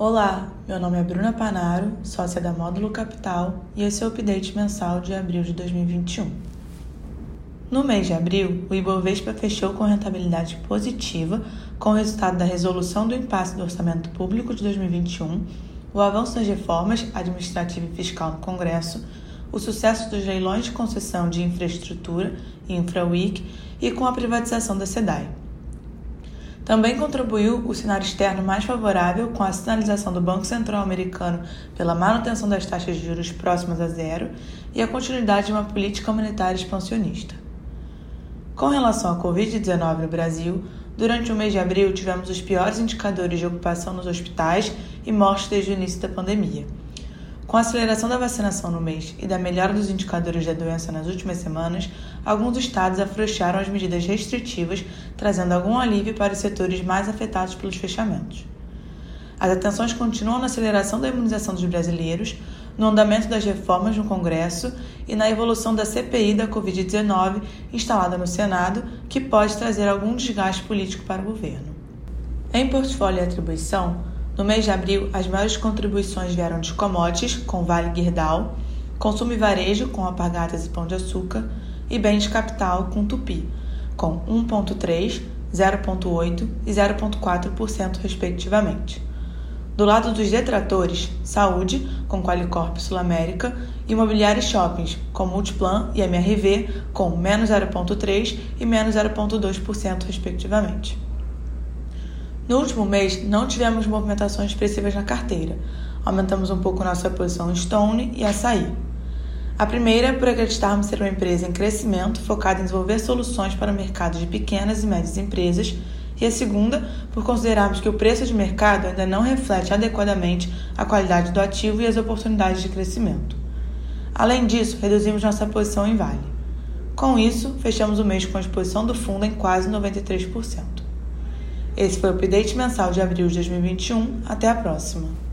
Olá, meu nome é Bruna Panaro, sócia da Módulo Capital, e esse é o update mensal de abril de 2021. No mês de abril, o Ibovespa fechou com rentabilidade positiva, com o resultado da resolução do impasse do orçamento público de 2021, o avanço das reformas administrativa e fiscal no Congresso, o sucesso dos leilões de concessão de infraestrutura, InfraWeek, e com a privatização da SEDAI. Também contribuiu o cenário externo mais favorável com a sinalização do Banco Central americano pela manutenção das taxas de juros próximas a zero e a continuidade de uma política monetária expansionista. Com relação à Covid-19 no Brasil, durante o mês de abril tivemos os piores indicadores de ocupação nos hospitais e mortes desde o início da pandemia. Com a aceleração da vacinação no mês e da melhora dos indicadores da doença nas últimas semanas, alguns estados afrouxaram as medidas restritivas, trazendo algum alívio para os setores mais afetados pelos fechamentos. As atenções continuam na aceleração da imunização dos brasileiros, no andamento das reformas no Congresso e na evolução da CPI da Covid-19 instalada no Senado, que pode trazer algum desgaste político para o governo. Em portfólio e atribuição, no mês de abril, as maiores contribuições vieram de commodities, com Vale Guerdal, consumo e varejo, com Alpargatas e Pão de Açúcar, e bens capital, com Tupi, com 1,3%, 0,8% e 0,4%, respectivamente. Do lado dos detratores, saúde, com Qualicorp Sul América, e imobiliários shoppings, com Multiplan e MRV, com menos 0,3% e menos 0,2%, respectivamente. No último mês, não tivemos movimentações expressivas na carteira. Aumentamos um pouco nossa posição em Stone e Açaí. A primeira, por acreditarmos ser uma empresa em crescimento focada em desenvolver soluções para o mercado de pequenas e médias empresas, e a segunda, por considerarmos que o preço de mercado ainda não reflete adequadamente a qualidade do ativo e as oportunidades de crescimento. Além disso, reduzimos nossa posição em Vale. Com isso, fechamos o mês com a exposição do fundo em quase 93%. Esse foi o update mensal de abril de 2021. Até a próxima!